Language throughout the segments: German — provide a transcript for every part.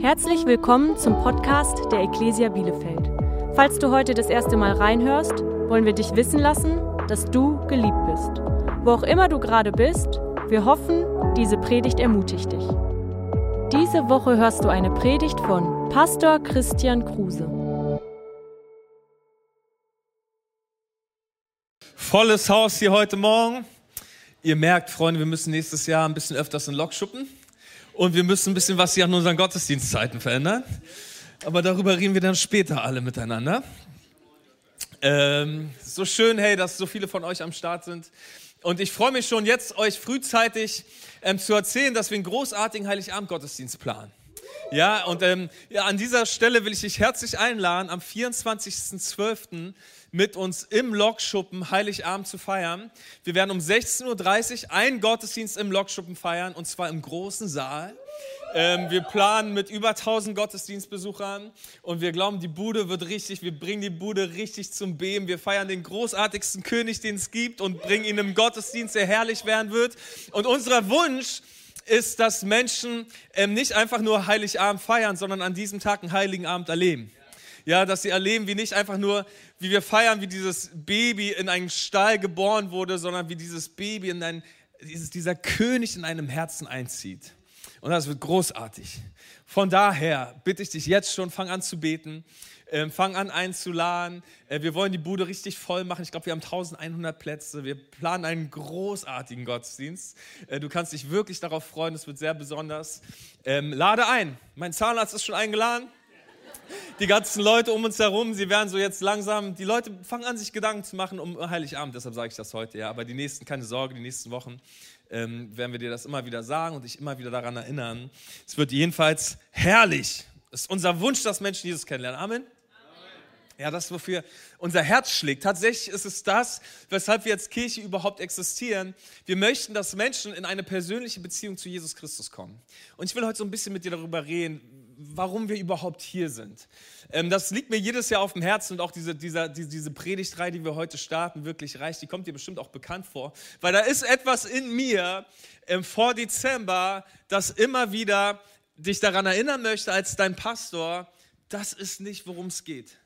Herzlich willkommen zum Podcast der Ecclesia Bielefeld. Falls du heute das erste Mal reinhörst, wollen wir dich wissen lassen, dass du geliebt bist. Wo auch immer du gerade bist, wir hoffen, diese Predigt ermutigt dich. Diese Woche hörst du eine Predigt von Pastor Christian Kruse. Volles Haus hier heute Morgen. Ihr merkt, Freunde, wir müssen nächstes Jahr ein bisschen öfters in Lok schuppen. Und wir müssen ein bisschen was hier an unseren Gottesdienstzeiten verändern. Aber darüber reden wir dann später alle miteinander. Ähm, so schön, hey, dass so viele von euch am Start sind. Und ich freue mich schon jetzt, euch frühzeitig ähm, zu erzählen, dass wir einen großartigen Heiligabend-Gottesdienst planen. Ja, und ähm, ja, an dieser Stelle will ich dich herzlich einladen, am 24.12 mit uns im Lokschuppen Heiligabend zu feiern. Wir werden um 16.30 Uhr einen Gottesdienst im Lokschuppen feiern und zwar im großen Saal. Ähm, wir planen mit über 1000 Gottesdienstbesuchern und wir glauben, die Bude wird richtig, wir bringen die Bude richtig zum Beben. Wir feiern den großartigsten König, den es gibt und bringen ihn im Gottesdienst, der herrlich werden wird. Und unser Wunsch ist, dass Menschen ähm, nicht einfach nur Heiligabend feiern, sondern an diesem Tag einen heiligen Abend erleben. Ja, dass sie erleben, wie nicht einfach nur, wie wir feiern, wie dieses Baby in einen Stall geboren wurde, sondern wie dieses Baby in ein, dieses, dieser König in einem Herzen einzieht. Und das wird großartig. Von daher bitte ich dich jetzt schon, fang an zu beten. Ähm, fang an einzuladen. Äh, wir wollen die Bude richtig voll machen. Ich glaube, wir haben 1100 Plätze. Wir planen einen großartigen Gottesdienst. Äh, du kannst dich wirklich darauf freuen. Es wird sehr besonders. Ähm, lade ein. Mein Zahnarzt ist schon eingeladen die ganzen Leute um uns herum, sie werden so jetzt langsam, die Leute fangen an, sich Gedanken zu machen um Heiligabend, deshalb sage ich das heute, ja. Aber die nächsten, keine Sorge, die nächsten Wochen ähm, werden wir dir das immer wieder sagen und dich immer wieder daran erinnern. Es wird jedenfalls herrlich. Es ist unser Wunsch, dass Menschen Jesus kennenlernen. Amen. Ja, das, wofür unser Herz schlägt. Tatsächlich ist es das, weshalb wir als Kirche überhaupt existieren. Wir möchten, dass Menschen in eine persönliche Beziehung zu Jesus Christus kommen. Und ich will heute so ein bisschen mit dir darüber reden, warum wir überhaupt hier sind. Ähm, das liegt mir jedes Jahr auf dem Herzen und auch diese, diese, diese Predigtreihe, die wir heute starten, wirklich reicht. Die kommt dir bestimmt auch bekannt vor, weil da ist etwas in mir ähm, vor Dezember, das immer wieder dich daran erinnern möchte als dein Pastor, das ist nicht, worum es geht.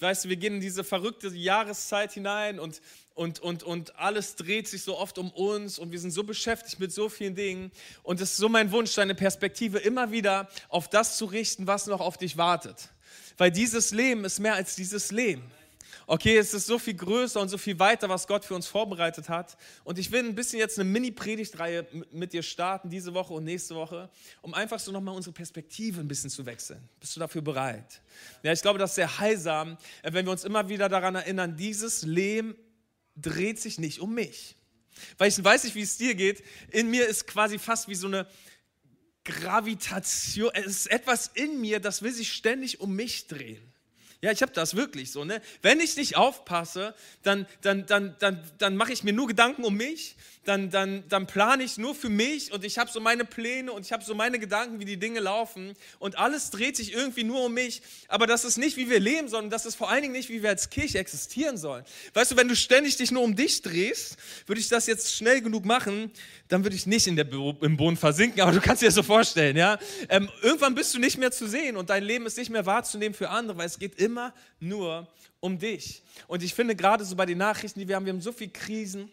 Weißt du, wir gehen in diese verrückte Jahreszeit hinein und und, und, und alles dreht sich so oft um uns und wir sind so beschäftigt mit so vielen Dingen. Und es ist so mein Wunsch, deine Perspektive immer wieder auf das zu richten, was noch auf dich wartet. Weil dieses Leben ist mehr als dieses Leben. Okay, es ist so viel größer und so viel weiter, was Gott für uns vorbereitet hat. Und ich will ein bisschen jetzt eine Mini-Predigtreihe mit dir starten, diese Woche und nächste Woche, um einfach so nochmal unsere Perspektive ein bisschen zu wechseln. Bist du dafür bereit? Ja, ich glaube, das ist sehr heilsam, wenn wir uns immer wieder daran erinnern, dieses Leben dreht sich nicht um mich. Weil ich weiß nicht, wie es dir geht. In mir ist quasi fast wie so eine Gravitation. Es ist etwas in mir, das will sich ständig um mich drehen. Ja, ich habe das wirklich so. Ne? Wenn ich nicht aufpasse, dann, dann, dann, dann, dann mache ich mir nur Gedanken um mich dann, dann, dann plane ich nur für mich und ich habe so meine Pläne und ich habe so meine Gedanken, wie die Dinge laufen und alles dreht sich irgendwie nur um mich. Aber das ist nicht, wie wir leben, sondern das ist vor allen Dingen nicht, wie wir als Kirche existieren sollen. Weißt du, wenn du ständig dich nur um dich drehst, würde ich das jetzt schnell genug machen, dann würde ich nicht in der, im Boden versinken, aber du kannst dir das so vorstellen, ja. Ähm, irgendwann bist du nicht mehr zu sehen und dein Leben ist nicht mehr wahrzunehmen für andere, weil es geht immer nur um dich. Und ich finde gerade so bei den Nachrichten, die wir haben, wir haben so viele Krisen,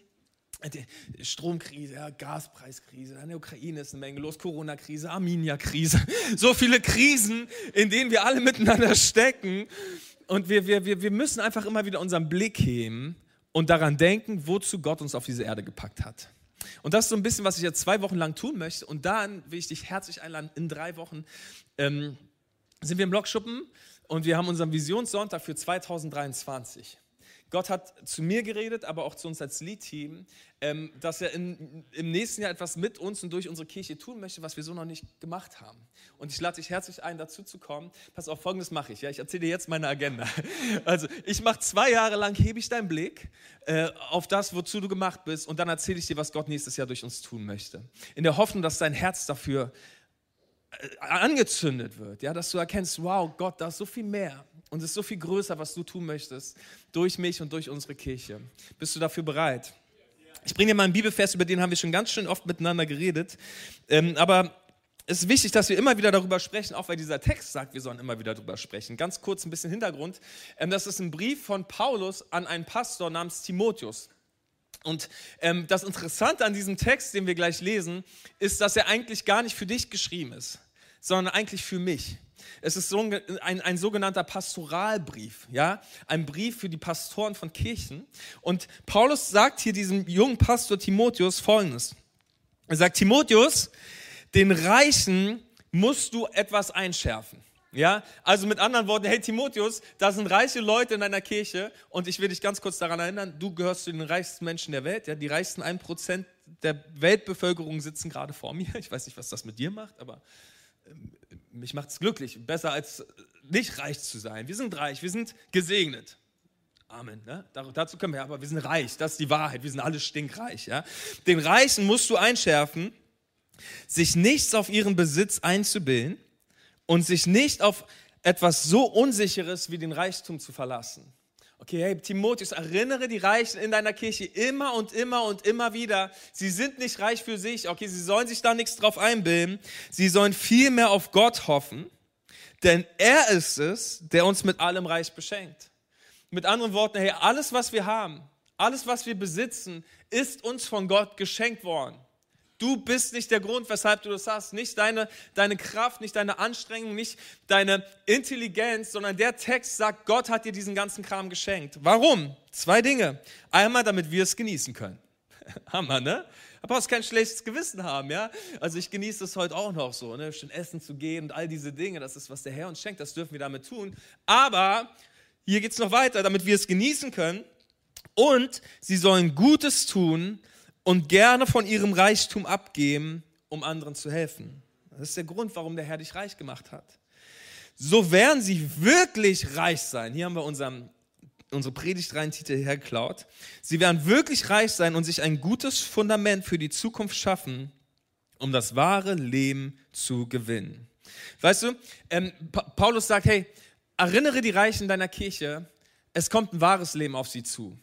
Stromkrise, ja, Gaspreiskrise, in der Ukraine ist eine Menge los, Corona-Krise, Arminia-Krise. So viele Krisen, in denen wir alle miteinander stecken. Und wir, wir, wir, wir müssen einfach immer wieder unseren Blick heben und daran denken, wozu Gott uns auf diese Erde gepackt hat. Und das ist so ein bisschen, was ich jetzt zwei Wochen lang tun möchte. Und dann will ich dich herzlich einladen, in drei Wochen ähm, sind wir im Blockschuppen und wir haben unseren Visionssonntag für 2023. Gott hat zu mir geredet, aber auch zu uns als Lead-Team, ähm, dass er in, im nächsten Jahr etwas mit uns und durch unsere Kirche tun möchte, was wir so noch nicht gemacht haben. Und ich lade dich herzlich ein, dazu zu kommen. Pass auf, folgendes mache ich. Ja? Ich erzähle dir jetzt meine Agenda. Also, ich mache zwei Jahre lang, hebe ich deinen Blick äh, auf das, wozu du gemacht bist, und dann erzähle ich dir, was Gott nächstes Jahr durch uns tun möchte. In der Hoffnung, dass dein Herz dafür angezündet wird, ja, dass du erkennst, wow, Gott, da ist so viel mehr und es ist so viel größer, was du tun möchtest, durch mich und durch unsere Kirche. Bist du dafür bereit? Ich bringe dir mal einen Bibelvers, über den haben wir schon ganz schön oft miteinander geredet. Ähm, aber es ist wichtig, dass wir immer wieder darüber sprechen, auch weil dieser Text sagt, wir sollen immer wieder darüber sprechen. Ganz kurz ein bisschen Hintergrund. Ähm, das ist ein Brief von Paulus an einen Pastor namens Timotheus. Und ähm, das Interessante an diesem Text, den wir gleich lesen, ist, dass er eigentlich gar nicht für dich geschrieben ist, sondern eigentlich für mich. Es ist so ein, ein, sogenannter Pastoralbrief, ja, ein Brief für die Pastoren von Kirchen. Und Paulus sagt hier diesem jungen Pastor Timotheus Folgendes. Er sagt, Timotheus, den Reichen musst du etwas einschärfen. Ja, also mit anderen Worten, hey Timotheus, da sind reiche Leute in deiner Kirche und ich will dich ganz kurz daran erinnern, du gehörst zu den reichsten Menschen der Welt. Ja, die reichsten 1% der Weltbevölkerung sitzen gerade vor mir. Ich weiß nicht, was das mit dir macht, aber mich macht es glücklich. Besser als nicht reich zu sein. Wir sind reich, wir sind gesegnet. Amen. Ne? Dazu können wir, aber wir sind reich, das ist die Wahrheit. Wir sind alle stinkreich. Ja? Den Reichen musst du einschärfen, sich nichts auf ihren Besitz einzubilden und sich nicht auf etwas so Unsicheres wie den Reichtum zu verlassen. Okay, hey Timotheus, erinnere die Reichen in deiner Kirche immer und immer und immer wieder. Sie sind nicht reich für sich. Okay, sie sollen sich da nichts drauf einbilden. Sie sollen vielmehr auf Gott hoffen, denn er ist es, der uns mit allem Reich beschenkt. Mit anderen Worten, hey, alles, was wir haben, alles, was wir besitzen, ist uns von Gott geschenkt worden. Du bist nicht der Grund, weshalb du das hast. Nicht deine, deine Kraft, nicht deine Anstrengung, nicht deine Intelligenz, sondern der Text sagt, Gott hat dir diesen ganzen Kram geschenkt. Warum? Zwei Dinge. Einmal, damit wir es genießen können. Hammer, ne? Da brauchst kein schlechtes Gewissen haben, ja? Also ich genieße es heute auch noch so, ne? Schön essen zu gehen und all diese Dinge, das ist, was der Herr uns schenkt, das dürfen wir damit tun. Aber hier geht es noch weiter, damit wir es genießen können. Und sie sollen Gutes tun, und gerne von ihrem Reichtum abgeben, um anderen zu helfen. Das ist der Grund, warum der Herr dich reich gemacht hat. So werden sie wirklich reich sein. Hier haben wir unseren, unsere Predigtreihentitel hergeklaut. Sie werden wirklich reich sein und sich ein gutes Fundament für die Zukunft schaffen, um das wahre Leben zu gewinnen. Weißt du, ähm, pa Paulus sagt, hey, erinnere die Reichen deiner Kirche, es kommt ein wahres Leben auf sie zu.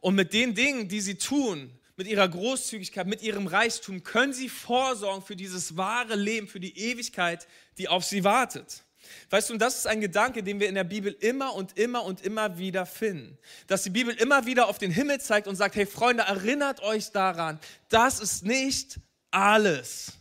Und mit den Dingen, die sie tun, mit ihrer Großzügigkeit, mit ihrem Reichtum können sie vorsorgen für dieses wahre Leben, für die Ewigkeit, die auf sie wartet. Weißt du, und das ist ein Gedanke, den wir in der Bibel immer und immer und immer wieder finden. Dass die Bibel immer wieder auf den Himmel zeigt und sagt, hey Freunde, erinnert euch daran, das ist nicht alles.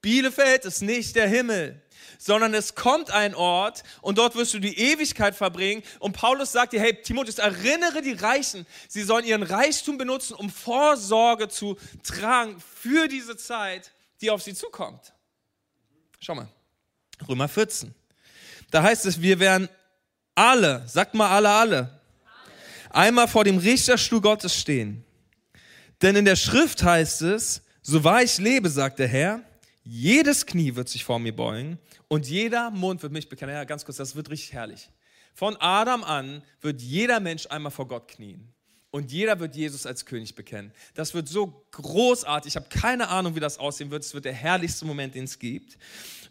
Bielefeld ist nicht der Himmel sondern es kommt ein Ort und dort wirst du die Ewigkeit verbringen. Und Paulus sagt dir, hey Timotheus, erinnere die Reichen, sie sollen ihren Reichtum benutzen, um Vorsorge zu tragen für diese Zeit, die auf sie zukommt. Schau mal, Römer 14. Da heißt es, wir werden alle, sagt mal alle, alle, einmal vor dem Richterstuhl Gottes stehen. Denn in der Schrift heißt es, so wahr ich lebe, sagt der Herr, jedes Knie wird sich vor mir beugen und jeder Mund wird mich bekennen. Ja, ganz kurz, das wird richtig herrlich. Von Adam an wird jeder Mensch einmal vor Gott knien. Und jeder wird Jesus als König bekennen. Das wird so großartig. Ich habe keine Ahnung, wie das aussehen wird. Es wird der herrlichste Moment, den es gibt.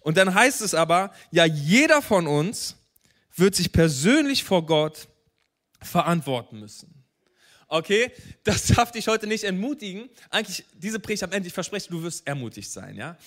Und dann heißt es aber, ja, jeder von uns wird sich persönlich vor Gott verantworten müssen. Okay, das darf dich heute nicht entmutigen. Eigentlich, diese Predigt am Ende, ich verspreche, du wirst ermutigt sein, ja.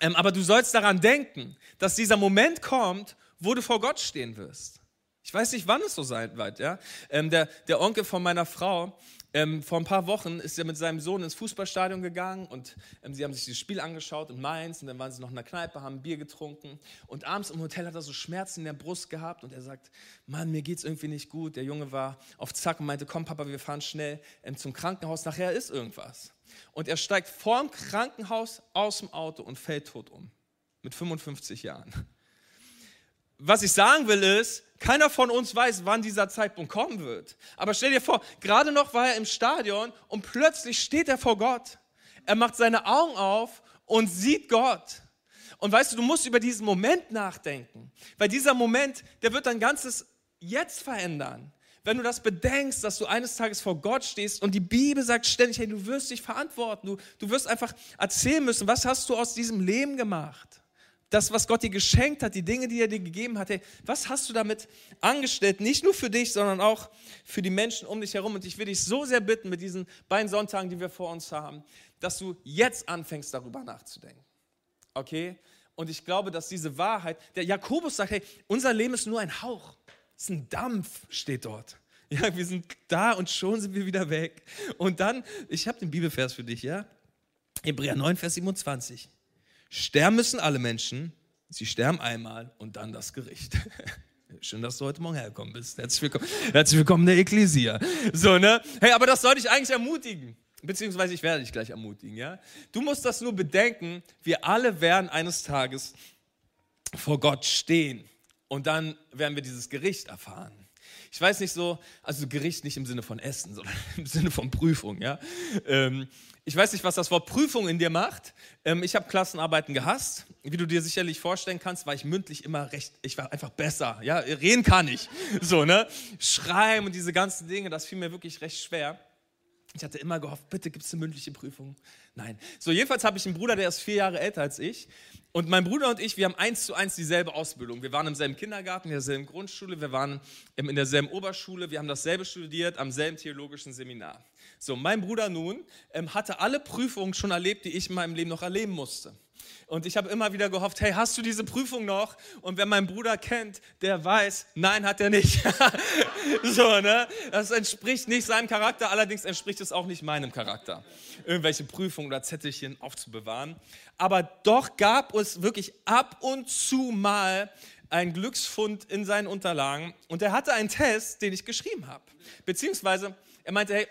Ähm, aber du sollst daran denken, dass dieser Moment kommt, wo du vor Gott stehen wirst. Ich weiß nicht, wann es so sein wird. Ja? Ähm, der, der Onkel von meiner Frau, ähm, vor ein paar Wochen ist er mit seinem Sohn ins Fußballstadion gegangen und ähm, sie haben sich das Spiel angeschaut in Mainz und dann waren sie noch in der Kneipe, haben Bier getrunken und abends im Hotel hat er so Schmerzen in der Brust gehabt und er sagt, Mann, mir geht's irgendwie nicht gut. Der Junge war auf Zack und meinte, komm Papa, wir fahren schnell ähm, zum Krankenhaus, nachher ist irgendwas. Und er steigt vorm Krankenhaus aus dem Auto und fällt tot um. Mit 55 Jahren. Was ich sagen will ist, keiner von uns weiß, wann dieser Zeitpunkt kommen wird. Aber stell dir vor, gerade noch war er im Stadion und plötzlich steht er vor Gott. Er macht seine Augen auf und sieht Gott. Und weißt du, du musst über diesen Moment nachdenken, weil dieser Moment, der wird dein ganzes Jetzt verändern wenn du das bedenkst, dass du eines Tages vor Gott stehst und die Bibel sagt ständig, hey, du wirst dich verantworten, du, du wirst einfach erzählen müssen, was hast du aus diesem Leben gemacht? Das, was Gott dir geschenkt hat, die Dinge, die er dir gegeben hat, hey, was hast du damit angestellt? Nicht nur für dich, sondern auch für die Menschen um dich herum. Und ich will dich so sehr bitten mit diesen beiden Sonntagen, die wir vor uns haben, dass du jetzt anfängst, darüber nachzudenken. Okay? Und ich glaube, dass diese Wahrheit, der Jakobus sagt, hey, unser Leben ist nur ein Hauch. Es ist ein Dampf, steht dort. Ja, wir sind da und schon sind wir wieder weg. Und dann, ich habe den Bibelvers für dich, ja? Hebräer 9, Vers 27. Sterben müssen alle Menschen, sie sterben einmal und dann das Gericht. Schön, dass du heute Morgen hergekommen bist. Herzlich willkommen, herzlich willkommen in der Ekklesia. So, ne? Hey, aber das soll dich eigentlich ermutigen. Beziehungsweise ich werde dich gleich ermutigen, ja? Du musst das nur bedenken, wir alle werden eines Tages vor Gott stehen. Und dann werden wir dieses Gericht erfahren. Ich weiß nicht so, also Gericht nicht im Sinne von Essen, sondern im Sinne von Prüfung, ja? Ähm, ich weiß nicht, was das Wort Prüfung in dir macht. Ähm, ich habe Klassenarbeiten gehasst. Wie du dir sicherlich vorstellen kannst, war ich mündlich immer recht, ich war einfach besser. Ja, reden kann ich. So, ne? Schreiben und diese ganzen Dinge, das fiel mir wirklich recht schwer. Ich hatte immer gehofft, bitte gibt es eine mündliche Prüfung. Nein. So, jedenfalls habe ich einen Bruder, der ist vier Jahre älter als ich. Und mein Bruder und ich, wir haben eins zu eins dieselbe Ausbildung. Wir waren im selben Kindergarten, in derselben Grundschule, wir waren in derselben Oberschule, wir haben dasselbe studiert, am selben theologischen Seminar. So, mein Bruder nun ähm, hatte alle Prüfungen schon erlebt, die ich in meinem Leben noch erleben musste. Und ich habe immer wieder gehofft, hey, hast du diese Prüfung noch? Und wer meinen Bruder kennt, der weiß, nein, hat er nicht. so, ne? Das entspricht nicht seinem Charakter, allerdings entspricht es auch nicht meinem Charakter, irgendwelche Prüfungen oder Zettelchen aufzubewahren. Aber doch gab es wirklich ab und zu mal einen Glücksfund in seinen Unterlagen und er hatte einen Test, den ich geschrieben habe. Beziehungsweise er meinte, hey,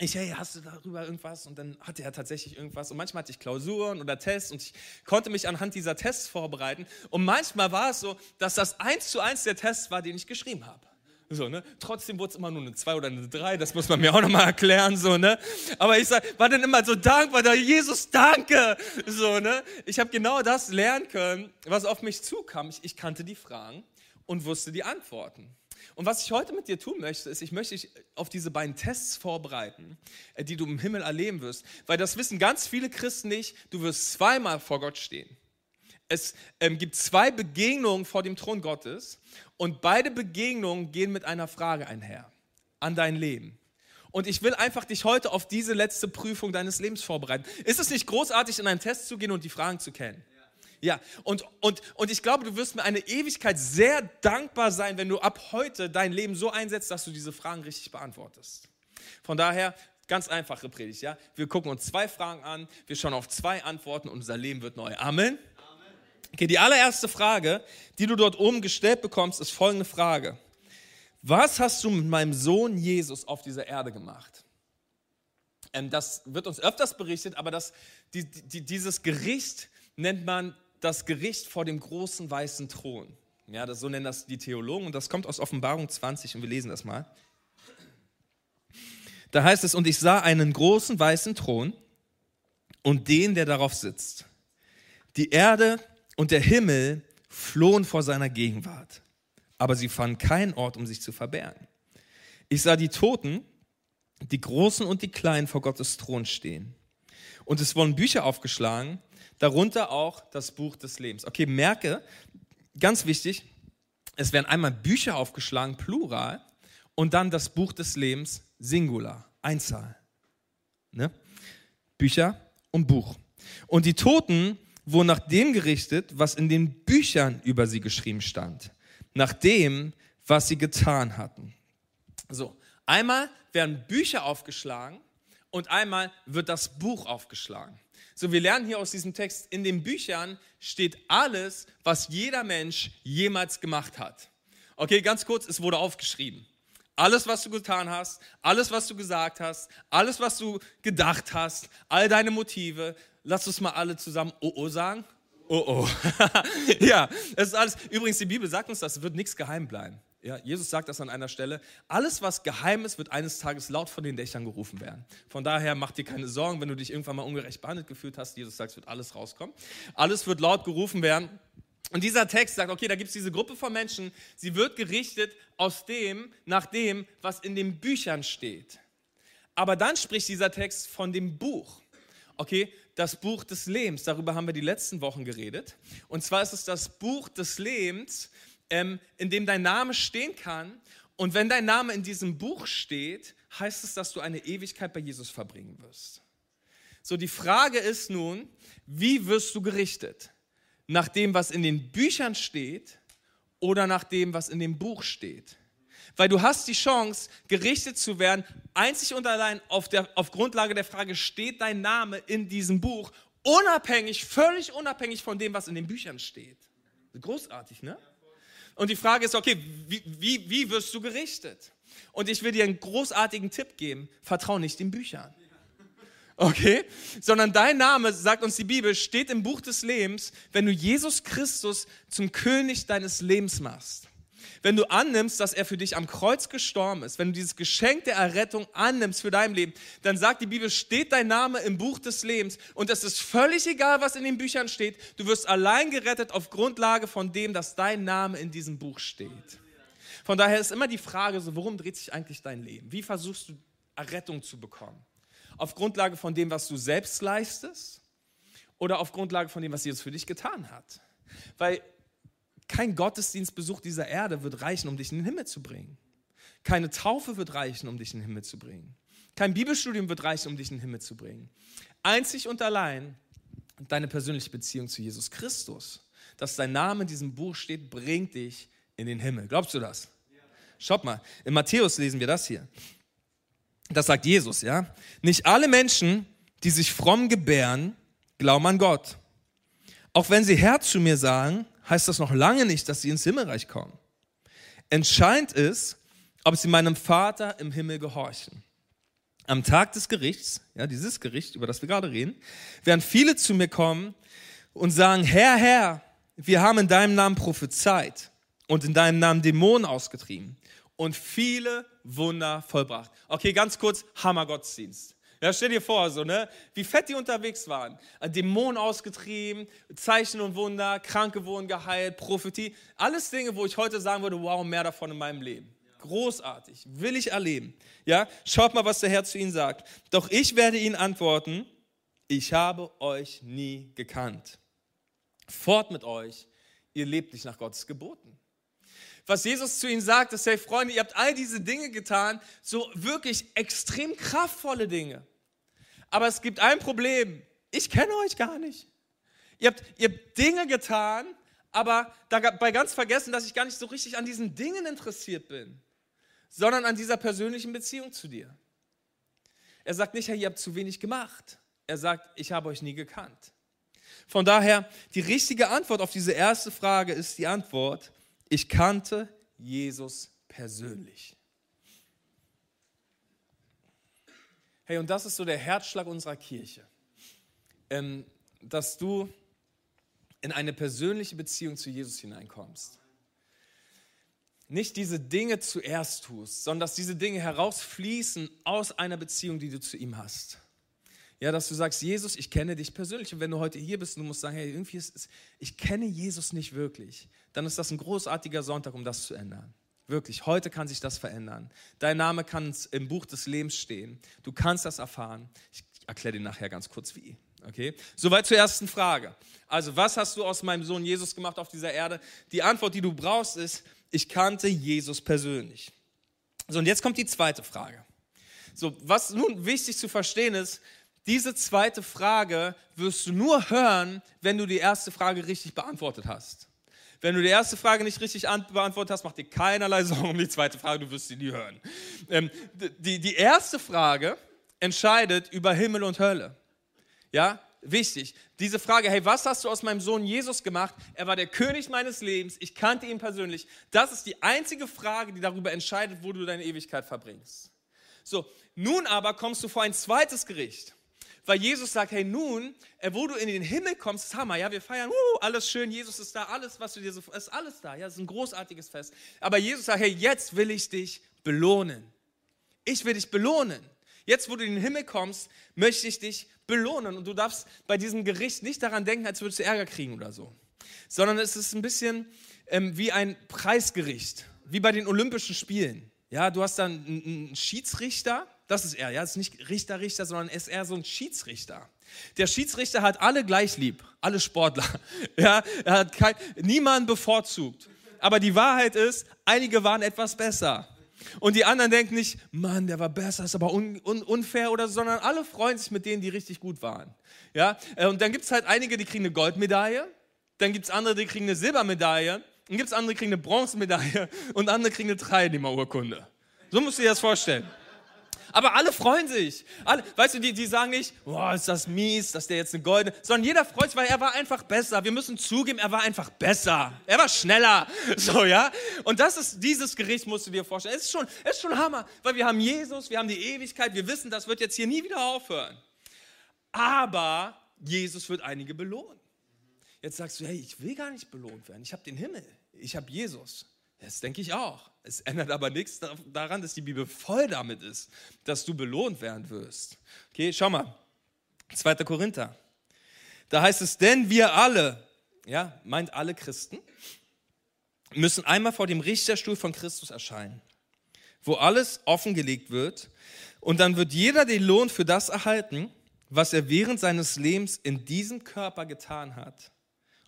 ich, hey, hast du darüber irgendwas? Und dann hatte er tatsächlich irgendwas. Und manchmal hatte ich Klausuren oder Tests und ich konnte mich anhand dieser Tests vorbereiten. Und manchmal war es so, dass das eins zu eins der Test war, den ich geschrieben habe. So, ne? Trotzdem wurde es immer nur eine 2 oder eine 3, das muss man mir auch nochmal erklären. So, ne? Aber ich sag, war dann immer so dankbar, da Jesus, danke. So, ne? Ich habe genau das lernen können, was auf mich zukam. Ich, ich kannte die Fragen und wusste die Antworten. Und was ich heute mit dir tun möchte, ist, ich möchte dich auf diese beiden Tests vorbereiten, äh, die du im Himmel erleben wirst. Weil das wissen ganz viele Christen nicht. Du wirst zweimal vor Gott stehen. Es ähm, gibt zwei Begegnungen vor dem Thron Gottes und beide Begegnungen gehen mit einer Frage einher an dein Leben. Und ich will einfach dich heute auf diese letzte Prüfung deines Lebens vorbereiten. Ist es nicht großartig, in einen Test zu gehen und die Fragen zu kennen? Ja, und, und, und ich glaube, du wirst mir eine Ewigkeit sehr dankbar sein, wenn du ab heute dein Leben so einsetzt, dass du diese Fragen richtig beantwortest. Von daher, ganz einfache Predigt, ja. Wir gucken uns zwei Fragen an, wir schauen auf zwei Antworten und unser Leben wird neu. Amen. Okay, die allererste Frage, die du dort oben gestellt bekommst, ist folgende Frage. Was hast du mit meinem Sohn Jesus auf dieser Erde gemacht? Ähm, das wird uns öfters berichtet, aber das, die, die, dieses Gericht nennt man das Gericht vor dem großen weißen Thron. Ja, das, so nennen das die Theologen und das kommt aus Offenbarung 20 und wir lesen das mal. Da heißt es, und ich sah einen großen weißen Thron und den, der darauf sitzt. Die Erde und der Himmel flohen vor seiner Gegenwart, aber sie fanden keinen Ort, um sich zu verbergen. Ich sah die Toten, die Großen und die Kleinen vor Gottes Thron stehen. Und es wurden Bücher aufgeschlagen darunter auch das Buch des Lebens. Okay, merke, ganz wichtig, es werden einmal Bücher aufgeschlagen, Plural, und dann das Buch des Lebens, Singular, Einzahl. Ne? Bücher und Buch. Und die Toten wurden nach dem gerichtet, was in den Büchern über sie geschrieben stand. Nach dem, was sie getan hatten. So, einmal werden Bücher aufgeschlagen und einmal wird das Buch aufgeschlagen. So, wir lernen hier aus diesem Text, in den Büchern steht alles, was jeder Mensch jemals gemacht hat. Okay, ganz kurz, es wurde aufgeschrieben. Alles, was du getan hast, alles, was du gesagt hast, alles, was du gedacht hast, all deine Motive, lass uns mal alle zusammen Oh oh sagen. Oh oh. ja, das ist alles. Übrigens, die Bibel sagt uns, das wird nichts geheim bleiben. Ja, Jesus sagt das an einer Stelle. Alles, was geheim ist, wird eines Tages laut von den Dächern gerufen werden. Von daher mach dir keine Sorgen, wenn du dich irgendwann mal ungerecht behandelt gefühlt hast. Jesus sagt, es wird alles rauskommen. Alles wird laut gerufen werden. Und dieser Text sagt, okay, da gibt es diese Gruppe von Menschen, sie wird gerichtet aus dem, nach dem, was in den Büchern steht. Aber dann spricht dieser Text von dem Buch. Okay, das Buch des Lebens, darüber haben wir die letzten Wochen geredet. Und zwar ist es das Buch des Lebens, ähm, in dem dein Name stehen kann. Und wenn dein Name in diesem Buch steht, heißt es, dass du eine Ewigkeit bei Jesus verbringen wirst. So, die Frage ist nun, wie wirst du gerichtet? Nach dem, was in den Büchern steht oder nach dem, was in dem Buch steht? Weil du hast die Chance, gerichtet zu werden, einzig und allein auf, der, auf Grundlage der Frage, steht dein Name in diesem Buch, unabhängig, völlig unabhängig von dem, was in den Büchern steht. Großartig, ne? Und die Frage ist, okay, wie, wie, wie wirst du gerichtet? Und ich will dir einen großartigen Tipp geben, vertrau nicht den Büchern. Okay? Sondern dein Name, sagt uns die Bibel, steht im Buch des Lebens, wenn du Jesus Christus zum König deines Lebens machst wenn du annimmst, dass er für dich am Kreuz gestorben ist, wenn du dieses Geschenk der Errettung annimmst für dein Leben, dann sagt die Bibel, steht dein Name im Buch des Lebens und es ist völlig egal, was in den Büchern steht. Du wirst allein gerettet auf Grundlage von dem, dass dein Name in diesem Buch steht. Von daher ist immer die Frage so, worum dreht sich eigentlich dein Leben? Wie versuchst du Errettung zu bekommen? Auf Grundlage von dem, was du selbst leistest oder auf Grundlage von dem, was Jesus für dich getan hat? Weil kein Gottesdienstbesuch dieser Erde wird reichen, um dich in den Himmel zu bringen. Keine Taufe wird reichen, um dich in den Himmel zu bringen. Kein Bibelstudium wird reichen, um dich in den Himmel zu bringen. Einzig und allein deine persönliche Beziehung zu Jesus Christus, dass dein Name in diesem Buch steht, bringt dich in den Himmel. Glaubst du das? Schaut mal, in Matthäus lesen wir das hier. Das sagt Jesus, ja. Nicht alle Menschen, die sich fromm gebären, glauben an Gott. Auch wenn sie Herr zu mir sagen, heißt das noch lange nicht, dass sie ins Himmelreich kommen. Entscheidend ist, ob sie meinem Vater im Himmel gehorchen. Am Tag des Gerichts, ja, dieses Gericht, über das wir gerade reden, werden viele zu mir kommen und sagen, Herr, Herr, wir haben in deinem Namen prophezeit und in deinem Namen Dämonen ausgetrieben und viele Wunder vollbracht. Okay, ganz kurz, Hammergottesdienst. Ja, stell dir vor, so, ne? wie fett die unterwegs waren. Dämonen ausgetrieben, Zeichen und Wunder, Kranke wurden geheilt, Prophetie. Alles Dinge, wo ich heute sagen würde, wow, mehr davon in meinem Leben. Großartig, will ich erleben. Ja, schaut mal, was der Herr zu ihnen sagt. Doch ich werde ihnen antworten, ich habe euch nie gekannt. Fort mit euch, ihr lebt nicht nach Gottes Geboten was Jesus zu ihnen sagt, ist, hey Freunde, ihr habt all diese Dinge getan, so wirklich extrem kraftvolle Dinge. Aber es gibt ein Problem. Ich kenne euch gar nicht. Ihr habt, ihr habt Dinge getan, aber dabei ganz vergessen, dass ich gar nicht so richtig an diesen Dingen interessiert bin, sondern an dieser persönlichen Beziehung zu dir. Er sagt nicht, Herr, ihr habt zu wenig gemacht. Er sagt, ich habe euch nie gekannt. Von daher, die richtige Antwort auf diese erste Frage ist die Antwort, ich kannte Jesus persönlich. Hey, und das ist so der Herzschlag unserer Kirche, ähm, dass du in eine persönliche Beziehung zu Jesus hineinkommst. Nicht diese Dinge zuerst tust, sondern dass diese Dinge herausfließen aus einer Beziehung, die du zu ihm hast. Ja, dass du sagst, Jesus, ich kenne dich persönlich. Und wenn du heute hier bist du musst sagen, hey, irgendwie ist es, ich kenne Jesus nicht wirklich, dann ist das ein großartiger Sonntag, um das zu ändern. Wirklich, heute kann sich das verändern. Dein Name kann im Buch des Lebens stehen. Du kannst das erfahren. Ich erkläre dir nachher ganz kurz wie. Okay? Soweit zur ersten Frage. Also, was hast du aus meinem Sohn Jesus gemacht auf dieser Erde? Die Antwort, die du brauchst, ist, ich kannte Jesus persönlich. So, und jetzt kommt die zweite Frage. So, was nun wichtig zu verstehen ist, diese zweite Frage wirst du nur hören, wenn du die erste Frage richtig beantwortet hast. Wenn du die erste Frage nicht richtig beantwortet hast, mach dir keinerlei Sorgen um die zweite Frage, du wirst sie nie hören. Ähm, die, die erste Frage entscheidet über Himmel und Hölle. Ja, wichtig. Diese Frage, hey, was hast du aus meinem Sohn Jesus gemacht? Er war der König meines Lebens, ich kannte ihn persönlich. Das ist die einzige Frage, die darüber entscheidet, wo du deine Ewigkeit verbringst. So, nun aber kommst du vor ein zweites Gericht weil Jesus sagt, hey nun, äh, wo du in den Himmel kommst, ist Hammer, ja, wir feiern, uh, alles schön, Jesus ist da, alles, was du dir so, ist alles da, ja, es ist ein großartiges Fest. Aber Jesus sagt, hey, jetzt will ich dich belohnen. Ich will dich belohnen. Jetzt, wo du in den Himmel kommst, möchte ich dich belohnen. Und du darfst bei diesem Gericht nicht daran denken, als würdest du Ärger kriegen oder so. Sondern es ist ein bisschen ähm, wie ein Preisgericht, wie bei den Olympischen Spielen. Ja, du hast dann einen Schiedsrichter, das ist er, ja, das ist nicht Richter, Richter, sondern ist eher so ein Schiedsrichter. Der Schiedsrichter hat alle gleich lieb, alle Sportler. Ja, er hat kein, niemanden bevorzugt. Aber die Wahrheit ist, einige waren etwas besser. Und die anderen denken nicht, Mann, der war besser, ist aber un, un, unfair oder so, sondern alle freuen sich mit denen, die richtig gut waren. Ja? Äh, und dann gibt es halt einige, die kriegen eine Goldmedaille, dann gibt es andere, die kriegen eine Silbermedaille, dann gibt es andere, die kriegen eine Bronzemedaille und andere kriegen eine Teilnehmerurkunde. So musst du dir das vorstellen. Aber alle freuen sich. Alle, weißt du, die, die sagen nicht, boah, ist das mies, dass der jetzt eine goldene, sondern jeder freut sich, weil er war einfach besser. Wir müssen zugeben, er war einfach besser. Er war schneller. So, ja. Und das ist, dieses Gericht musst du dir vorstellen. Es ist schon, es ist schon Hammer, weil wir haben Jesus, wir haben die Ewigkeit, wir wissen, das wird jetzt hier nie wieder aufhören. Aber Jesus wird einige belohnen. Jetzt sagst du, hey, ich will gar nicht belohnt werden. Ich habe den Himmel. Ich habe Jesus. Das denke ich auch. Es ändert aber nichts daran, dass die Bibel voll damit ist, dass du belohnt werden wirst. Okay, schau mal. 2. Korinther. Da heißt es, denn wir alle, ja, meint alle Christen, müssen einmal vor dem Richterstuhl von Christus erscheinen, wo alles offengelegt wird. Und dann wird jeder den Lohn für das erhalten, was er während seines Lebens in diesem Körper getan hat,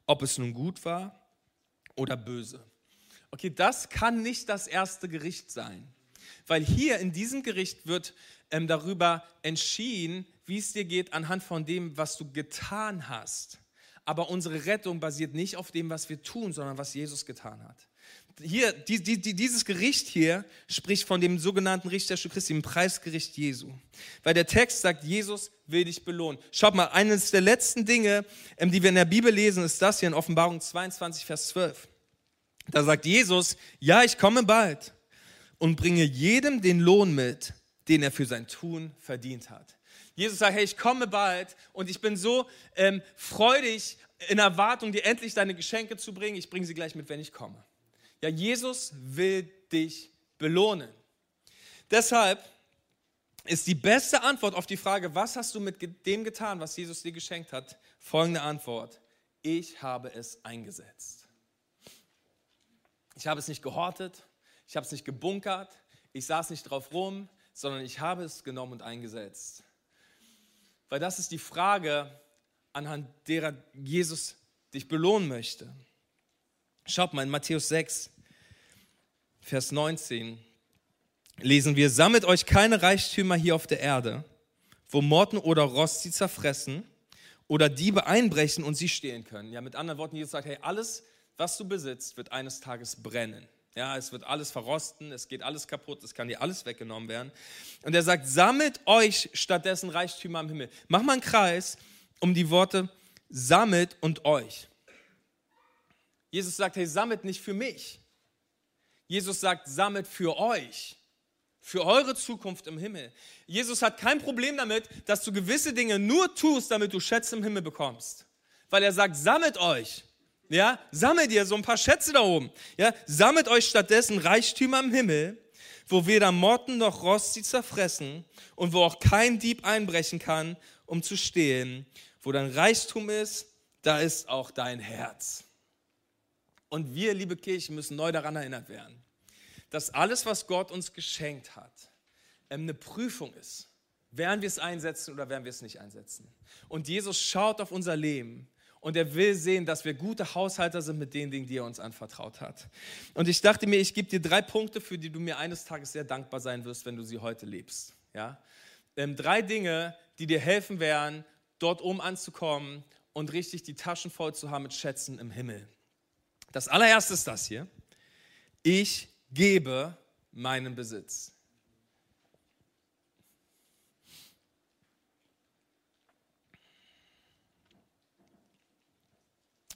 ob es nun gut war oder böse. Okay, das kann nicht das erste Gericht sein, weil hier in diesem Gericht wird ähm, darüber entschieden, wie es dir geht anhand von dem, was du getan hast. Aber unsere Rettung basiert nicht auf dem, was wir tun, sondern was Jesus getan hat. Hier, die, die, dieses Gericht hier spricht von dem sogenannten Richterstuhl Christi, dem Preisgericht Jesu. Weil der Text sagt, Jesus will dich belohnen. Schaut mal, eines der letzten Dinge, ähm, die wir in der Bibel lesen, ist das hier in Offenbarung 22, Vers 12. Da sagt Jesus, ja, ich komme bald und bringe jedem den Lohn mit, den er für sein Tun verdient hat. Jesus sagt, hey, ich komme bald und ich bin so ähm, freudig in Erwartung, dir endlich deine Geschenke zu bringen. Ich bringe sie gleich mit, wenn ich komme. Ja, Jesus will dich belohnen. Deshalb ist die beste Antwort auf die Frage, was hast du mit dem getan, was Jesus dir geschenkt hat, folgende Antwort. Ich habe es eingesetzt. Ich habe es nicht gehortet, ich habe es nicht gebunkert, ich saß nicht drauf rum, sondern ich habe es genommen und eingesetzt. Weil das ist die Frage, anhand derer Jesus dich belohnen möchte. Schaut mal in Matthäus 6, Vers 19 lesen wir, sammelt euch keine Reichtümer hier auf der Erde, wo Morten oder Rost sie zerfressen oder Diebe einbrechen und sie stehlen können. Ja, mit anderen Worten, Jesus sagt, hey, alles, was du besitzt, wird eines Tages brennen. Ja, es wird alles verrosten, es geht alles kaputt, es kann dir alles weggenommen werden. Und er sagt, sammelt euch stattdessen Reichtümer am Himmel. Mach mal einen Kreis um die Worte sammelt und euch. Jesus sagt, hey, sammelt nicht für mich. Jesus sagt, sammelt für euch, für eure Zukunft im Himmel. Jesus hat kein Problem damit, dass du gewisse Dinge nur tust, damit du Schätze im Himmel bekommst. Weil er sagt, sammelt euch. Ja, sammelt ihr so ein paar Schätze da oben. Ja, sammelt euch stattdessen Reichtümer im Himmel, wo weder Motten noch Rost sie zerfressen und wo auch kein Dieb einbrechen kann, um zu stehlen. Wo dein Reichtum ist, da ist auch dein Herz. Und wir, liebe Kirche, müssen neu daran erinnert werden, dass alles, was Gott uns geschenkt hat, eine Prüfung ist. Werden wir es einsetzen oder werden wir es nicht einsetzen? Und Jesus schaut auf unser Leben und er will sehen, dass wir gute Haushalter sind mit den Dingen, die er uns anvertraut hat. Und ich dachte mir, ich gebe dir drei Punkte, für die du mir eines Tages sehr dankbar sein wirst, wenn du sie heute lebst. Ja? Ähm, drei Dinge, die dir helfen werden, dort oben anzukommen und richtig die Taschen voll zu haben mit Schätzen im Himmel. Das allererste ist das hier. Ich gebe meinen Besitz.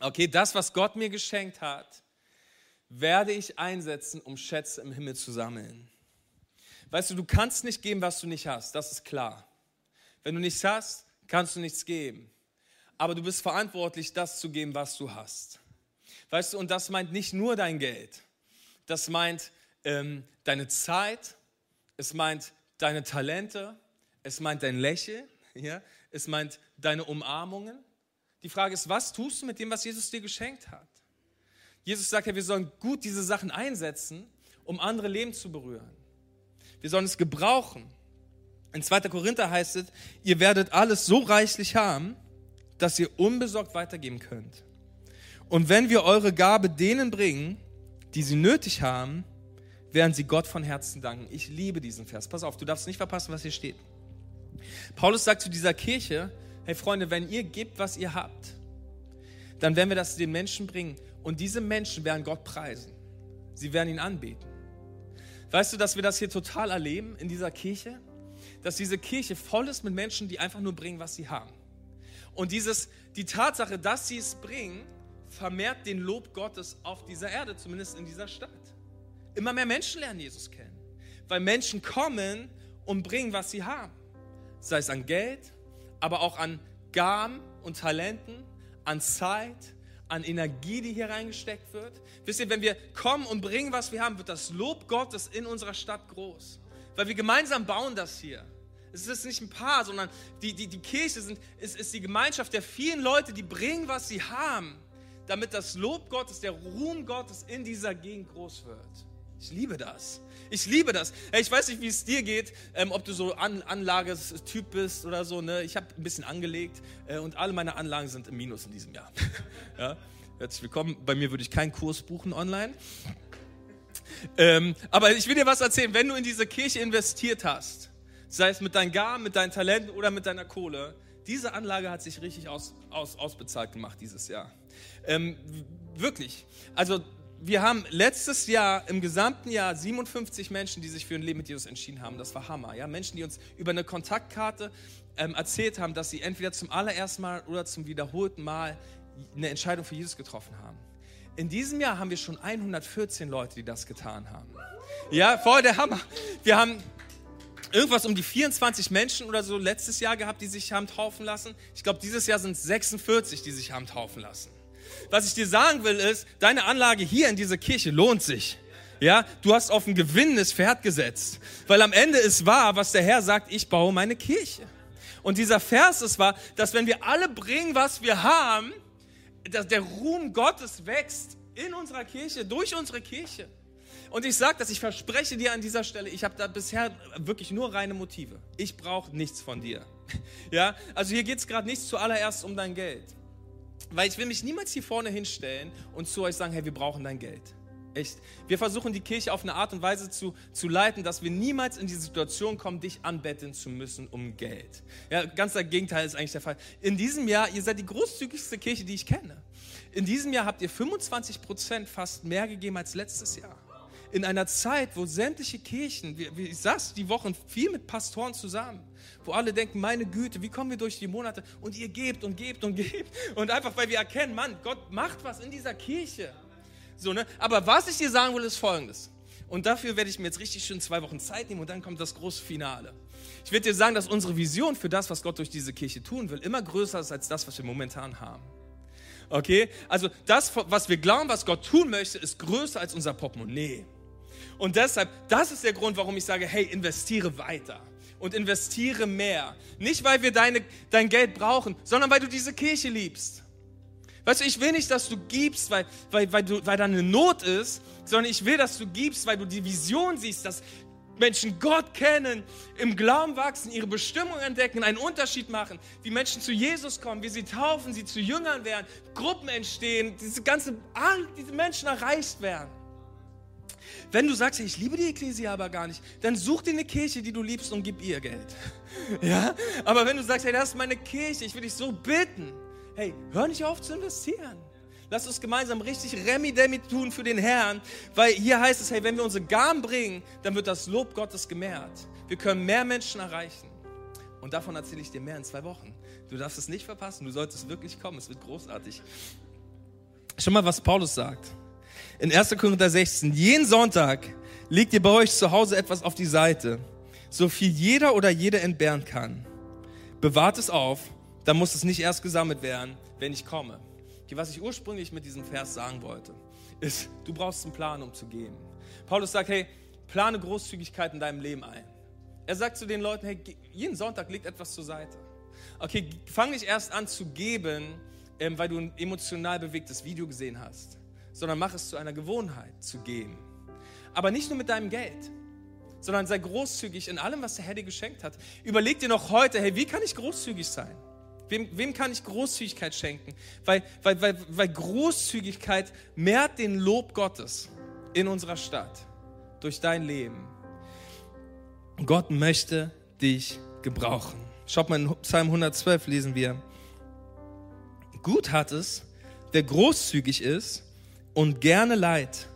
Okay, das, was Gott mir geschenkt hat, werde ich einsetzen, um Schätze im Himmel zu sammeln. Weißt du, du kannst nicht geben, was du nicht hast, das ist klar. Wenn du nichts hast, kannst du nichts geben. Aber du bist verantwortlich, das zu geben, was du hast. Weißt du, und das meint nicht nur dein Geld. Das meint ähm, deine Zeit, es meint deine Talente, es meint dein Lächeln, ja? es meint deine Umarmungen, die Frage ist, was tust du mit dem, was Jesus dir geschenkt hat? Jesus sagt ja, wir sollen gut diese Sachen einsetzen, um andere Leben zu berühren. Wir sollen es gebrauchen. In 2. Korinther heißt es, ihr werdet alles so reichlich haben, dass ihr unbesorgt weitergeben könnt. Und wenn wir eure Gabe denen bringen, die sie nötig haben, während sie Gott von Herzen danken. Ich liebe diesen Vers. Pass auf, du darfst nicht verpassen, was hier steht. Paulus sagt zu dieser Kirche, hey Freunde, wenn ihr gebt, was ihr habt, dann werden wir das den Menschen bringen. Und diese Menschen werden Gott preisen. Sie werden ihn anbeten. Weißt du, dass wir das hier total erleben in dieser Kirche? Dass diese Kirche voll ist mit Menschen, die einfach nur bringen, was sie haben. Und dieses, die Tatsache, dass sie es bringen, vermehrt den Lob Gottes auf dieser Erde, zumindest in dieser Stadt. Immer mehr Menschen lernen Jesus kennen, weil Menschen kommen und bringen, was sie haben. Sei es an Geld, aber auch an Gaben und Talenten, an Zeit, an Energie, die hier reingesteckt wird. Wisst ihr, wenn wir kommen und bringen, was wir haben, wird das Lob Gottes in unserer Stadt groß. Weil wir gemeinsam bauen das hier. Es ist nicht ein Paar, sondern die, die, die Kirche sind, ist, ist die Gemeinschaft der vielen Leute, die bringen, was sie haben, damit das Lob Gottes, der Ruhm Gottes in dieser Gegend groß wird. Ich liebe das. Ich liebe das. Ich weiß nicht, wie es dir geht, ähm, ob du so An Anlagestyp bist oder so. Ne? Ich habe ein bisschen angelegt äh, und alle meine Anlagen sind im Minus in diesem Jahr. ja? Herzlich willkommen. Bei mir würde ich keinen Kurs buchen online. Ähm, aber ich will dir was erzählen. Wenn du in diese Kirche investiert hast, sei es mit deinen Gaben, mit deinen Talenten oder mit deiner Kohle, diese Anlage hat sich richtig aus, aus, ausbezahlt gemacht dieses Jahr. Ähm, wirklich. Also wir haben letztes Jahr, im gesamten Jahr, 57 Menschen, die sich für ein Leben mit Jesus entschieden haben. Das war Hammer. Ja? Menschen, die uns über eine Kontaktkarte ähm, erzählt haben, dass sie entweder zum allerersten Mal oder zum wiederholten Mal eine Entscheidung für Jesus getroffen haben. In diesem Jahr haben wir schon 114 Leute, die das getan haben. Ja, voll der Hammer. Wir haben irgendwas um die 24 Menschen oder so letztes Jahr gehabt, die sich haben taufen lassen. Ich glaube, dieses Jahr sind es 46, die sich haben taufen lassen. Was ich dir sagen will, ist, deine Anlage hier in dieser Kirche lohnt sich. Ja, du hast auf ein gewinnendes Pferd gesetzt. Weil am Ende ist wahr, was der Herr sagt, ich baue meine Kirche. Und dieser Vers ist wahr, dass wenn wir alle bringen, was wir haben, dass der Ruhm Gottes wächst in unserer Kirche, durch unsere Kirche. Und ich sage das, ich verspreche dir an dieser Stelle, ich habe da bisher wirklich nur reine Motive. Ich brauche nichts von dir. Ja, also hier geht es gerade nicht zuallererst um dein Geld. Weil ich will mich niemals hier vorne hinstellen und zu euch sagen, hey, wir brauchen dein Geld. Echt. Wir versuchen die Kirche auf eine Art und Weise zu, zu leiten, dass wir niemals in die Situation kommen, dich anbetteln zu müssen um Geld. Ja, ganz das Gegenteil ist eigentlich der Fall. In diesem Jahr, ihr seid die großzügigste Kirche, die ich kenne. In diesem Jahr habt ihr 25 Prozent fast mehr gegeben als letztes Jahr in einer Zeit, wo sämtliche Kirchen, ich saß die Wochen viel mit Pastoren zusammen, wo alle denken, meine Güte, wie kommen wir durch die Monate? Und ihr gebt und gebt und gebt. Und einfach, weil wir erkennen, Mann, Gott macht was in dieser Kirche. So, ne? Aber was ich dir sagen will, ist folgendes. Und dafür werde ich mir jetzt richtig schön zwei Wochen Zeit nehmen und dann kommt das große Finale. Ich werde dir sagen, dass unsere Vision für das, was Gott durch diese Kirche tun will, immer größer ist als das, was wir momentan haben. Okay? Also das, was wir glauben, was Gott tun möchte, ist größer als unser Portemonnaie. Und deshalb, das ist der Grund, warum ich sage, hey, investiere weiter und investiere mehr. Nicht, weil wir deine, dein Geld brauchen, sondern weil du diese Kirche liebst. Weißt du, ich will nicht, dass du gibst, weil, weil, weil, du, weil da eine Not ist, sondern ich will, dass du gibst, weil du die Vision siehst, dass Menschen Gott kennen, im Glauben wachsen, ihre Bestimmung entdecken, einen Unterschied machen, wie Menschen zu Jesus kommen, wie sie taufen, sie zu Jüngern werden, Gruppen entstehen, diese ganze, all diese Menschen erreicht werden. Wenn du sagst, hey, ich liebe die Ekklesia aber gar nicht, dann such dir eine Kirche, die du liebst und gib ihr Geld. Ja? Aber wenn du sagst, hey, das ist meine Kirche, ich will dich so bitten, hey, hör nicht auf zu investieren. Lass uns gemeinsam richtig Remi-Demi tun für den Herrn, weil hier heißt es, hey, wenn wir unsere Gaben bringen, dann wird das Lob Gottes gemehrt. Wir können mehr Menschen erreichen. Und davon erzähle ich dir mehr in zwei Wochen. Du darfst es nicht verpassen, du solltest wirklich kommen, es wird großartig. Schau mal, was Paulus sagt in 1. Korinther 16, jeden Sonntag legt ihr bei euch zu Hause etwas auf die Seite, so viel jeder oder jede entbehren kann. Bewahrt es auf, dann muss es nicht erst gesammelt werden, wenn ich komme. Okay, was ich ursprünglich mit diesem Vers sagen wollte, ist, du brauchst einen Plan, um zu geben. Paulus sagt, hey, plane Großzügigkeit in deinem Leben ein. Er sagt zu den Leuten, hey, jeden Sonntag legt etwas zur Seite. Okay, fang nicht erst an zu geben, ähm, weil du ein emotional bewegtes Video gesehen hast sondern mach es zu einer Gewohnheit zu geben. Aber nicht nur mit deinem Geld, sondern sei großzügig in allem, was der Herr dir geschenkt hat. Überleg dir noch heute, hey, wie kann ich großzügig sein? Wem, wem kann ich Großzügigkeit schenken? Weil, weil, weil, weil Großzügigkeit mehrt den Lob Gottes in unserer Stadt. durch dein Leben. Gott möchte dich gebrauchen. Schaut mal in Psalm 112 lesen wir. Gut hat es, wer großzügig ist und gerne leid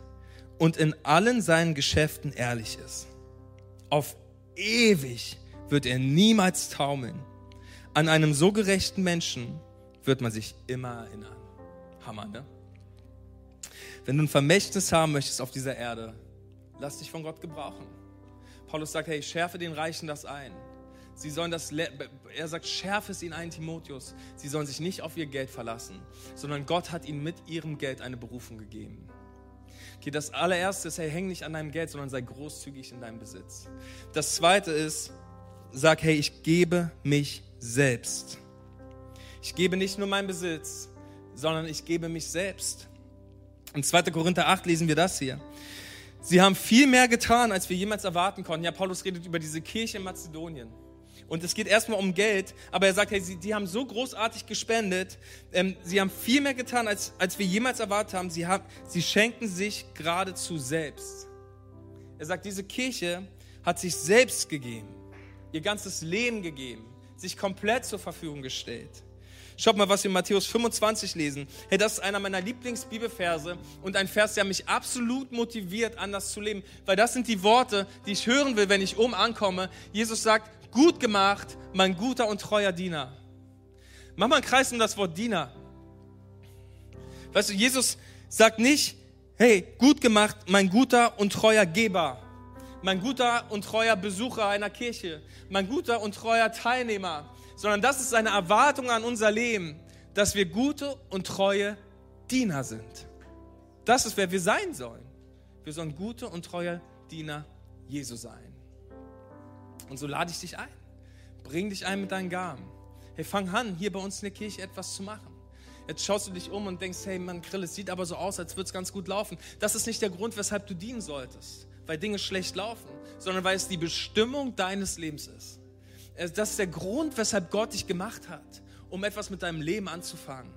und in allen seinen Geschäften ehrlich ist. Auf ewig wird er niemals taumeln. An einem so gerechten Menschen wird man sich immer erinnern. Hammer, ne? Wenn du ein Vermächtnis haben möchtest auf dieser Erde, lass dich von Gott gebrauchen. Paulus sagt, hey, schärfe den Reichen das ein. Sie sollen das, er sagt, schärfe es ihnen ein, Timotheus. Sie sollen sich nicht auf ihr Geld verlassen, sondern Gott hat ihnen mit ihrem Geld eine Berufung gegeben. Okay, das allererste ist, hey, häng nicht an deinem Geld, sondern sei großzügig in deinem Besitz. Das zweite ist, sag, hey, ich gebe mich selbst. Ich gebe nicht nur meinen Besitz, sondern ich gebe mich selbst. In 2. Korinther 8 lesen wir das hier. Sie haben viel mehr getan, als wir jemals erwarten konnten. Ja, Paulus redet über diese Kirche in Mazedonien. Und es geht erstmal um Geld, aber er sagt, hey, sie, die haben so großartig gespendet, ähm, sie haben viel mehr getan, als, als wir jemals erwartet haben. Sie, haben. sie schenken sich geradezu selbst. Er sagt, diese Kirche hat sich selbst gegeben, ihr ganzes Leben gegeben, sich komplett zur Verfügung gestellt. Schaut mal, was wir in Matthäus 25 lesen. Hey, das ist einer meiner Lieblingsbibelverse und ein Vers, der mich absolut motiviert, anders zu leben, weil das sind die Worte, die ich hören will, wenn ich oben ankomme. Jesus sagt, gut gemacht, mein guter und treuer Diener. Mach mal einen Kreis um das Wort Diener. Weißt du, Jesus sagt nicht, hey, gut gemacht, mein guter und treuer Geber, mein guter und treuer Besucher einer Kirche, mein guter und treuer Teilnehmer, sondern das ist eine Erwartung an unser Leben, dass wir gute und treue Diener sind. Das ist, wer wir sein sollen. Wir sollen gute und treue Diener Jesu sein. Und so lade ich dich ein. Bring dich ein mit deinen Gaben. Hey, fang an, hier bei uns in der Kirche etwas zu machen. Jetzt schaust du dich um und denkst, hey, man, Grill, es sieht aber so aus, als würde es ganz gut laufen. Das ist nicht der Grund, weshalb du dienen solltest, weil Dinge schlecht laufen, sondern weil es die Bestimmung deines Lebens ist. Das ist der Grund, weshalb Gott dich gemacht hat, um etwas mit deinem Leben anzufangen.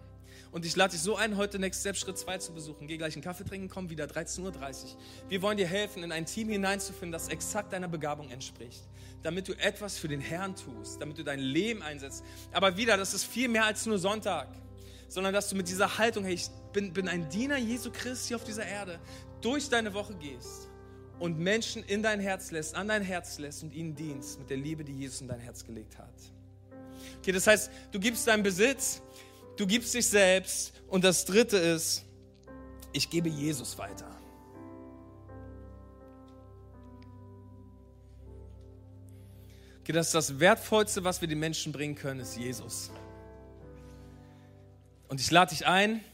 Und ich lade dich so ein, heute Next Step Schritt 2 zu besuchen. Geh gleich einen Kaffee trinken, komm wieder 13.30 Uhr. Wir wollen dir helfen, in ein Team hineinzufinden, das exakt deiner Begabung entspricht. Damit du etwas für den Herrn tust, damit du dein Leben einsetzt. Aber wieder, das ist viel mehr als nur Sonntag, sondern dass du mit dieser Haltung, hey, ich bin, bin ein Diener Jesu Christi auf dieser Erde, durch deine Woche gehst und Menschen in dein Herz lässt, an dein Herz lässt und ihnen dienst mit der Liebe, die Jesus in dein Herz gelegt hat. Okay, das heißt, du gibst deinen Besitz, du gibst dich selbst und das dritte ist, ich gebe Jesus weiter. Okay, das ist das Wertvollste, was wir den Menschen bringen können, ist Jesus. Und ich lade dich ein,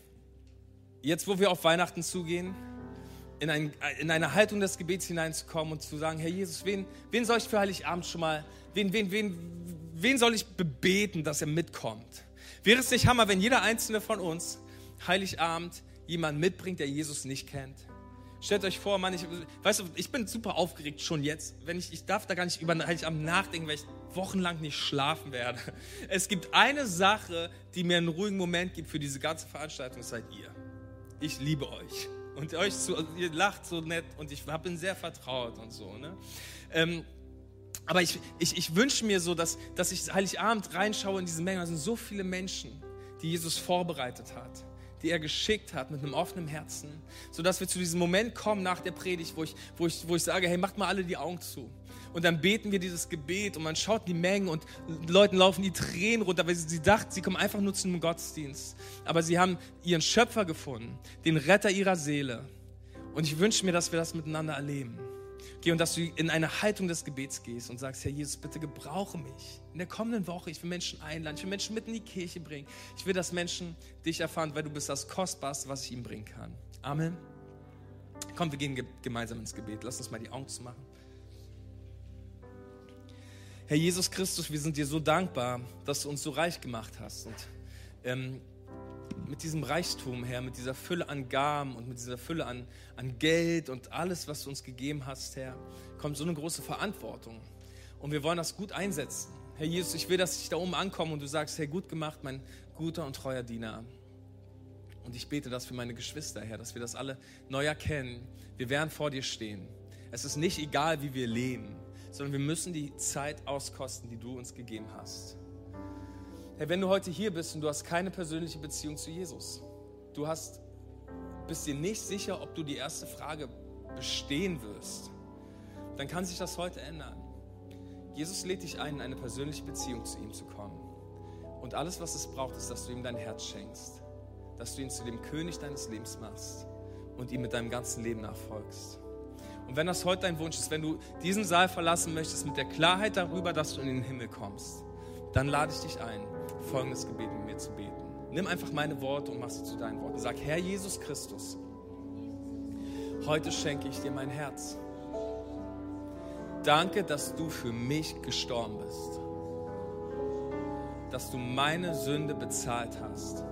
jetzt wo wir auf Weihnachten zugehen, in, ein, in, eine Haltung des Gebets hineinzukommen und zu sagen, Herr Jesus, wen, wen soll ich für Heiligabend schon mal, wen, wen, wen, wen soll ich bebeten, dass er mitkommt? Wäre es nicht Hammer, wenn jeder einzelne von uns Heiligabend jemanden mitbringt, der Jesus nicht kennt? Stellt euch vor, Mann, ich, weißt du, ich bin super aufgeregt schon jetzt. Wenn ich, ich darf da gar nicht über Heiligabend nachdenken, weil ich wochenlang nicht schlafen werde. Es gibt eine Sache, die mir einen ruhigen Moment gibt für diese ganze Veranstaltung, seid ihr. Ich liebe euch. Und euch zu, ihr lacht so nett und ich bin sehr vertraut und so. Ne? Ähm, aber ich, ich, ich wünsche mir so, dass, dass ich Heiligabend reinschaue in diese Menge. Da sind so viele Menschen, die Jesus vorbereitet hat, die er geschickt hat mit einem offenen Herzen, sodass wir zu diesem Moment kommen nach der Predigt, wo ich, wo ich, wo ich sage, hey, macht mal alle die Augen zu. Und dann beten wir dieses Gebet und man schaut die Mengen und Leuten laufen die Tränen runter, weil sie, sie dachten, sie kommen einfach nur zu einem Gottesdienst. Aber sie haben ihren Schöpfer gefunden, den Retter ihrer Seele. Und ich wünsche mir, dass wir das miteinander erleben. Geh und dass du in eine Haltung des Gebets gehst und sagst, Herr Jesus, bitte gebrauche mich. In der kommenden Woche, ich will Menschen einladen, ich will Menschen mit in die Kirche bringen. Ich will, dass Menschen dich erfahren, weil du bist das Kostbarste, was ich ihnen bringen kann. Amen. Komm, wir gehen gemeinsam ins Gebet. Lass uns mal die Augen zu machen. Herr Jesus Christus, wir sind dir so dankbar, dass du uns so reich gemacht hast. Und ähm, mit diesem Reichtum, Herr, mit dieser Fülle an Gaben und mit dieser Fülle an, an Geld und alles, was du uns gegeben hast, Herr, kommt so eine große Verantwortung. Und wir wollen das gut einsetzen. Herr Jesus, ich will, dass ich da oben ankomme und du sagst, Herr, gut gemacht, mein guter und treuer Diener. Und ich bete das für meine Geschwister, Herr, dass wir das alle neu erkennen. Wir werden vor dir stehen. Es ist nicht egal, wie wir leben, sondern wir müssen die Zeit auskosten, die du uns gegeben hast. Hey, wenn du heute hier bist und du hast keine persönliche Beziehung zu Jesus, du hast, bist dir nicht sicher, ob du die erste Frage bestehen wirst, dann kann sich das heute ändern. Jesus lädt dich ein, in eine persönliche Beziehung zu ihm zu kommen. Und alles, was es braucht, ist, dass du ihm dein Herz schenkst, dass du ihn zu dem König deines Lebens machst und ihm mit deinem ganzen Leben nachfolgst. Und wenn das heute dein Wunsch ist, wenn du diesen Saal verlassen möchtest mit der Klarheit darüber, dass du in den Himmel kommst, dann lade ich dich ein, folgendes Gebet mit mir zu beten. Nimm einfach meine Worte und mach sie zu deinen Worten. Sag, Herr Jesus Christus, heute schenke ich dir mein Herz. Danke, dass du für mich gestorben bist. Dass du meine Sünde bezahlt hast,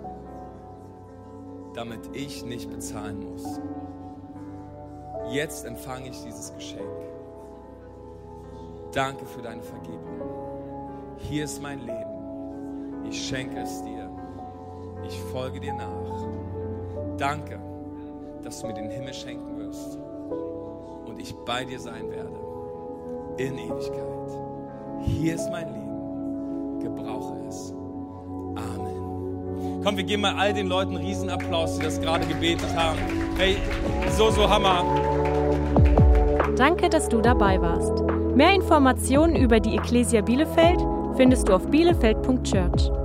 damit ich nicht bezahlen muss. Jetzt empfange ich dieses Geschenk. Danke für deine Vergebung. Hier ist mein Leben. Ich schenke es dir. Ich folge dir nach. Danke, dass du mir den Himmel schenken wirst und ich bei dir sein werde in Ewigkeit. Hier ist mein Leben. Gebrauche es. Komm, wir geben mal all den Leuten einen Riesenapplaus, die das gerade gebetet haben. Hey, so, so Hammer. Danke, dass du dabei warst. Mehr Informationen über die Ecclesia Bielefeld findest du auf bielefeld.church.